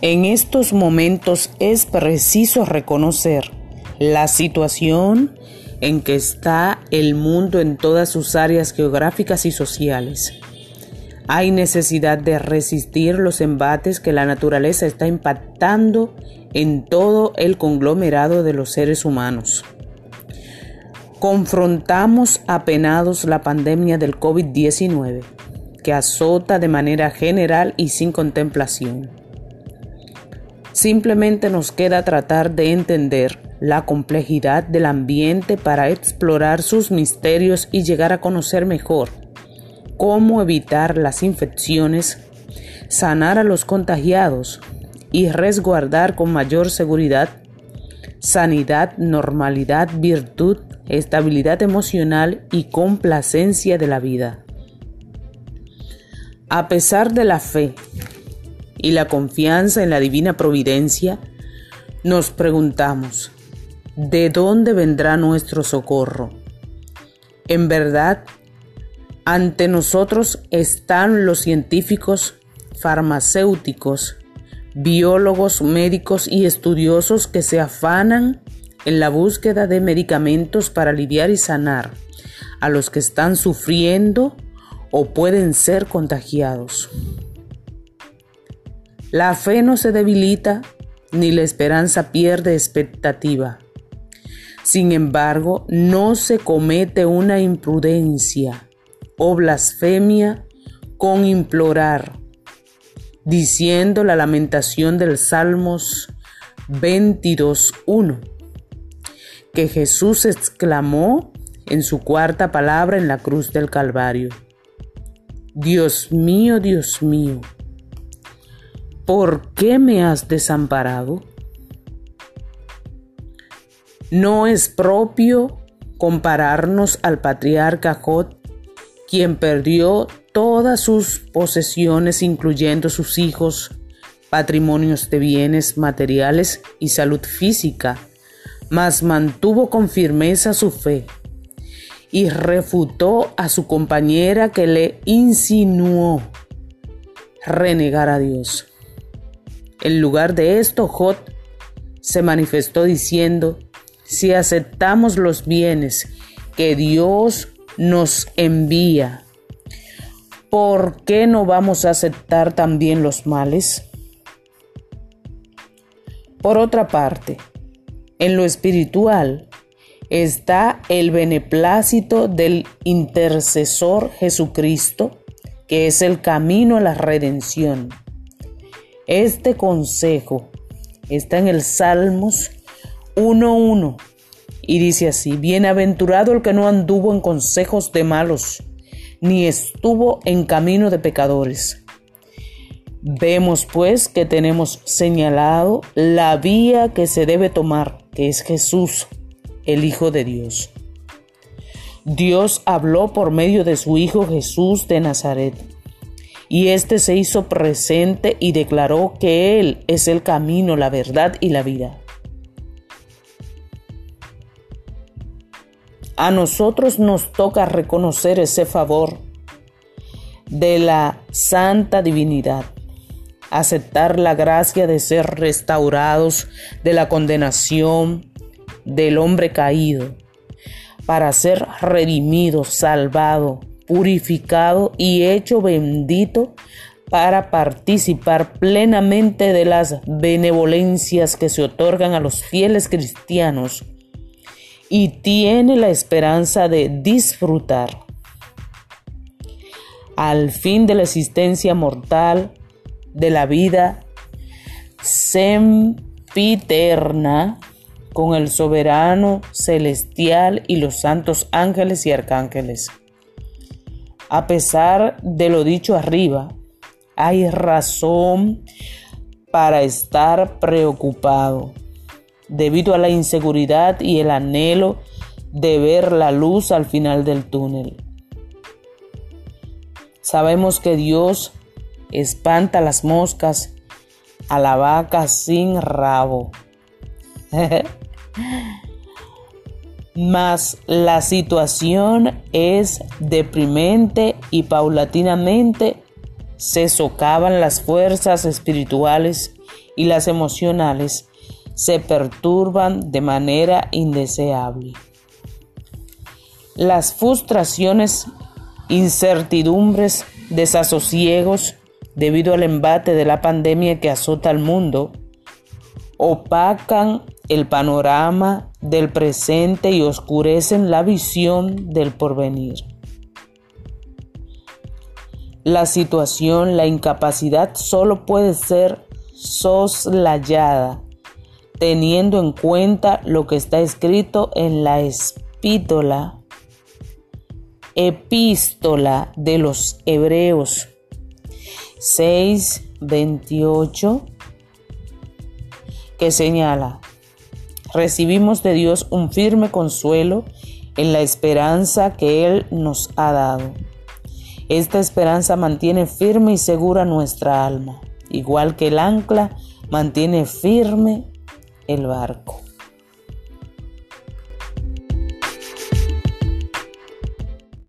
En estos momentos es preciso reconocer la situación en que está el mundo en todas sus áreas geográficas y sociales. Hay necesidad de resistir los embates que la naturaleza está impactando en todo el conglomerado de los seres humanos. Confrontamos apenados la pandemia del COVID-19, que azota de manera general y sin contemplación. Simplemente nos queda tratar de entender la complejidad del ambiente para explorar sus misterios y llegar a conocer mejor cómo evitar las infecciones, sanar a los contagiados y resguardar con mayor seguridad sanidad, normalidad, virtud, estabilidad emocional y complacencia de la vida. A pesar de la fe y la confianza en la divina providencia, nos preguntamos, ¿de dónde vendrá nuestro socorro? En verdad, ante nosotros están los científicos, farmacéuticos, biólogos, médicos y estudiosos que se afanan en la búsqueda de medicamentos para aliviar y sanar a los que están sufriendo o pueden ser contagiados. La fe no se debilita ni la esperanza pierde expectativa. Sin embargo, no se comete una imprudencia o blasfemia con implorar, diciendo la lamentación del Salmos 22.1, que Jesús exclamó en su cuarta palabra en la cruz del Calvario. Dios mío, Dios mío, ¿por qué me has desamparado? No es propio compararnos al patriarca Jod, quien perdió todas sus posesiones, incluyendo sus hijos, patrimonios de bienes materiales y salud física, mas mantuvo con firmeza su fe y refutó a su compañera que le insinuó renegar a Dios. En lugar de esto, Jod se manifestó diciendo, si aceptamos los bienes que Dios nos envía, ¿por qué no vamos a aceptar también los males? Por otra parte, en lo espiritual, está el beneplácito del intercesor Jesucristo, que es el camino a la redención. Este consejo está en el Salmos 1.1 y dice así, bienaventurado el que no anduvo en consejos de malos, ni estuvo en camino de pecadores. Vemos pues que tenemos señalado la vía que se debe tomar, que es Jesús el Hijo de Dios. Dios habló por medio de su Hijo Jesús de Nazaret, y éste se hizo presente y declaró que Él es el camino, la verdad y la vida. A nosotros nos toca reconocer ese favor de la santa divinidad, aceptar la gracia de ser restaurados de la condenación, del hombre caído, para ser redimido, salvado, purificado y hecho bendito para participar plenamente de las benevolencias que se otorgan a los fieles cristianos y tiene la esperanza de disfrutar al fin de la existencia mortal de la vida sempiterna con el soberano celestial y los santos ángeles y arcángeles. A pesar de lo dicho arriba, hay razón para estar preocupado debido a la inseguridad y el anhelo de ver la luz al final del túnel. Sabemos que Dios espanta las moscas a la vaca sin rabo. Mas la situación es deprimente y paulatinamente se socavan las fuerzas espirituales y las emocionales se perturban de manera indeseable. Las frustraciones, incertidumbres, desasosiegos debido al embate de la pandemia que azota al mundo opacan el panorama del presente y oscurecen la visión del porvenir. La situación, la incapacidad solo puede ser soslayada teniendo en cuenta lo que está escrito en la epístola, epístola de los Hebreos 6, 28, que señala, recibimos de Dios un firme consuelo en la esperanza que Él nos ha dado. Esta esperanza mantiene firme y segura nuestra alma, igual que el ancla mantiene firme el barco.